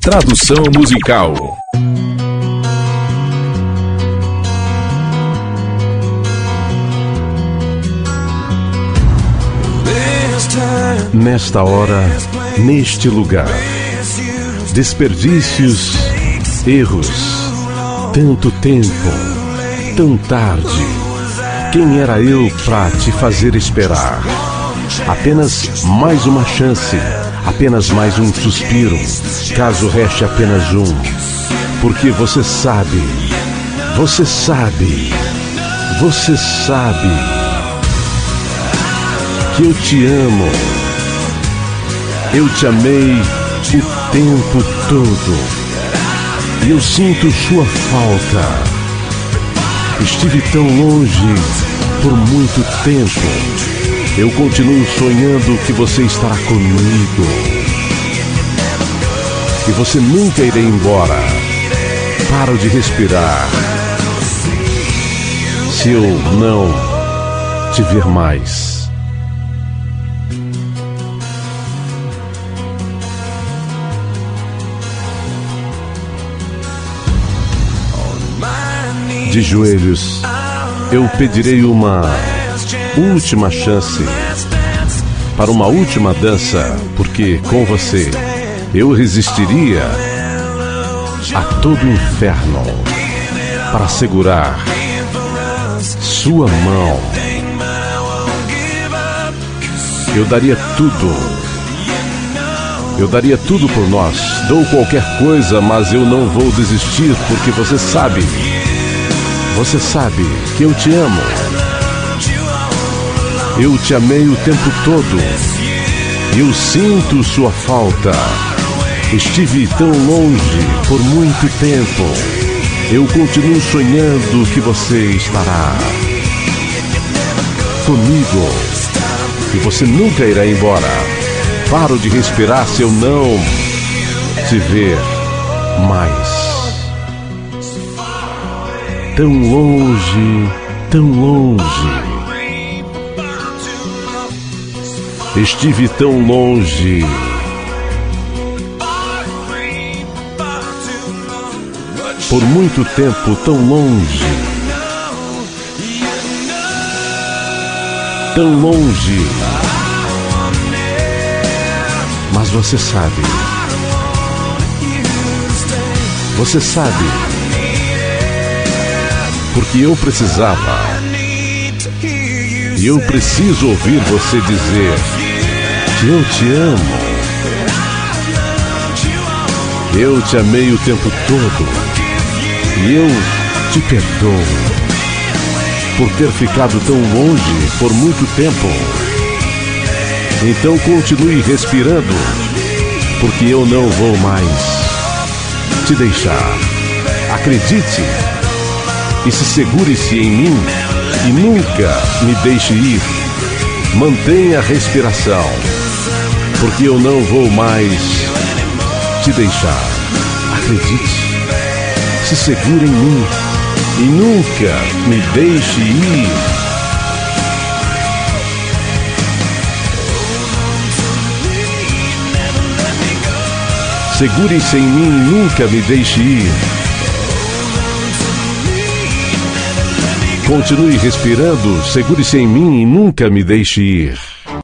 Tradução musical. Nesta hora, neste lugar, desperdícios, erros, tanto tempo, tão tarde. Quem era eu para te fazer esperar? Apenas mais uma chance, apenas mais um suspiro, caso reste apenas um. Porque você sabe, você sabe, você sabe que eu te amo. Eu te amei o tempo todo. E eu sinto sua falta. Estive tão longe por muito tempo. Eu continuo sonhando que você estará comigo. E você nunca irá embora. Paro de respirar. Se eu não te ver mais. De joelhos, eu pedirei uma última chance para uma última dança, porque com você eu resistiria a todo o inferno para segurar sua mão. Eu daria tudo. Eu daria tudo por nós. Dou qualquer coisa, mas eu não vou desistir porque você sabe. Você sabe que eu te amo. Eu te amei o tempo todo. Eu sinto sua falta. Estive tão longe por muito tempo. Eu continuo sonhando que você estará comigo. E você nunca irá embora. Paro de respirar se eu não te ver mais. Tão longe, tão longe. Estive tão longe. Por muito tempo tão longe. Tão longe. Mas você sabe. Você sabe. Porque eu precisava. E eu preciso ouvir você dizer eu te amo. Eu te amei o tempo todo. E eu te perdoo por ter ficado tão longe por muito tempo. Então continue respirando, porque eu não vou mais te deixar. Acredite e se segure-se em mim e nunca me deixe ir. Mantenha a respiração, porque eu não vou mais te deixar. Acredite, se segure em mim e nunca me deixe ir. Segure-se em mim nunca me deixe ir. Continue respirando, segure-se em mim e nunca me deixe ir.